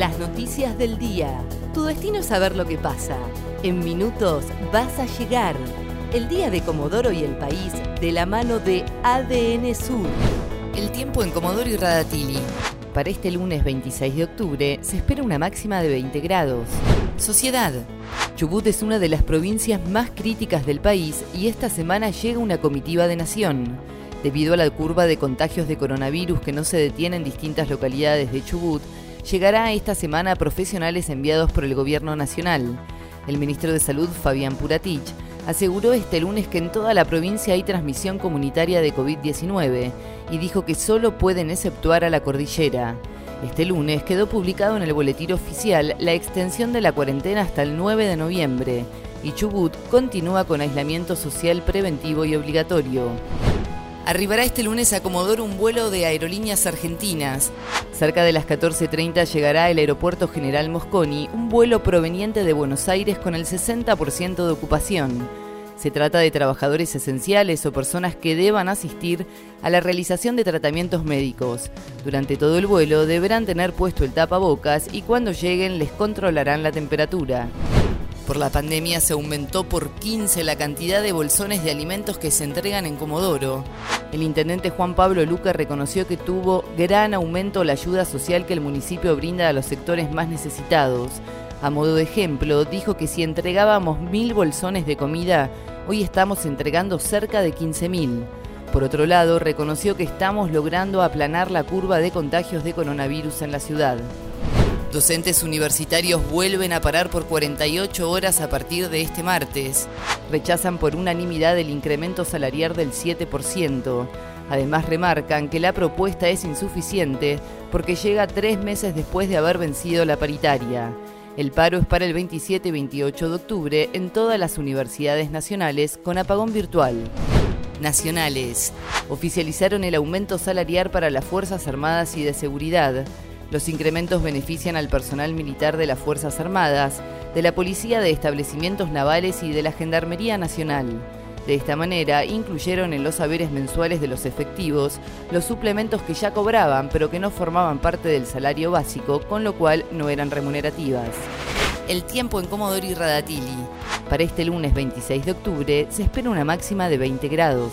Las noticias del día. Tu destino es saber lo que pasa. En minutos vas a llegar. El día de Comodoro y el país de la mano de ADN Sur. El tiempo en Comodoro y Radatili. Para este lunes 26 de octubre se espera una máxima de 20 grados. Sociedad. Chubut es una de las provincias más críticas del país y esta semana llega una comitiva de nación. Debido a la curva de contagios de coronavirus que no se detiene en distintas localidades de Chubut, llegará esta semana a profesionales enviados por el Gobierno Nacional. El ministro de Salud, Fabián Puratich, aseguró este lunes que en toda la provincia hay transmisión comunitaria de COVID-19 y dijo que solo pueden exceptuar a la cordillera. Este lunes quedó publicado en el boletín oficial la extensión de la cuarentena hasta el 9 de noviembre y Chubut continúa con aislamiento social preventivo y obligatorio. Arribará este lunes a Comodoro un vuelo de aerolíneas argentinas. Cerca de las 14.30 llegará al Aeropuerto General Mosconi un vuelo proveniente de Buenos Aires con el 60% de ocupación. Se trata de trabajadores esenciales o personas que deban asistir a la realización de tratamientos médicos. Durante todo el vuelo deberán tener puesto el tapabocas y cuando lleguen les controlarán la temperatura. Por la pandemia se aumentó por 15 la cantidad de bolsones de alimentos que se entregan en Comodoro. El intendente Juan Pablo Luca reconoció que tuvo gran aumento la ayuda social que el municipio brinda a los sectores más necesitados. A modo de ejemplo, dijo que si entregábamos mil bolsones de comida, hoy estamos entregando cerca de 15.000. Por otro lado, reconoció que estamos logrando aplanar la curva de contagios de coronavirus en la ciudad. Docentes universitarios vuelven a parar por 48 horas a partir de este martes. Rechazan por unanimidad el incremento salarial del 7%. Además remarcan que la propuesta es insuficiente porque llega tres meses después de haber vencido la paritaria. El paro es para el 27 y 28 de octubre en todas las universidades nacionales con apagón virtual. Nacionales. Oficializaron el aumento salarial para las Fuerzas Armadas y de Seguridad. Los incrementos benefician al personal militar de las Fuerzas Armadas, de la Policía de Establecimientos Navales y de la Gendarmería Nacional. De esta manera, incluyeron en los saberes mensuales de los efectivos los suplementos que ya cobraban pero que no formaban parte del salario básico, con lo cual no eran remunerativas. El tiempo en Comodoro y Radatili. Para este lunes 26 de octubre se espera una máxima de 20 grados.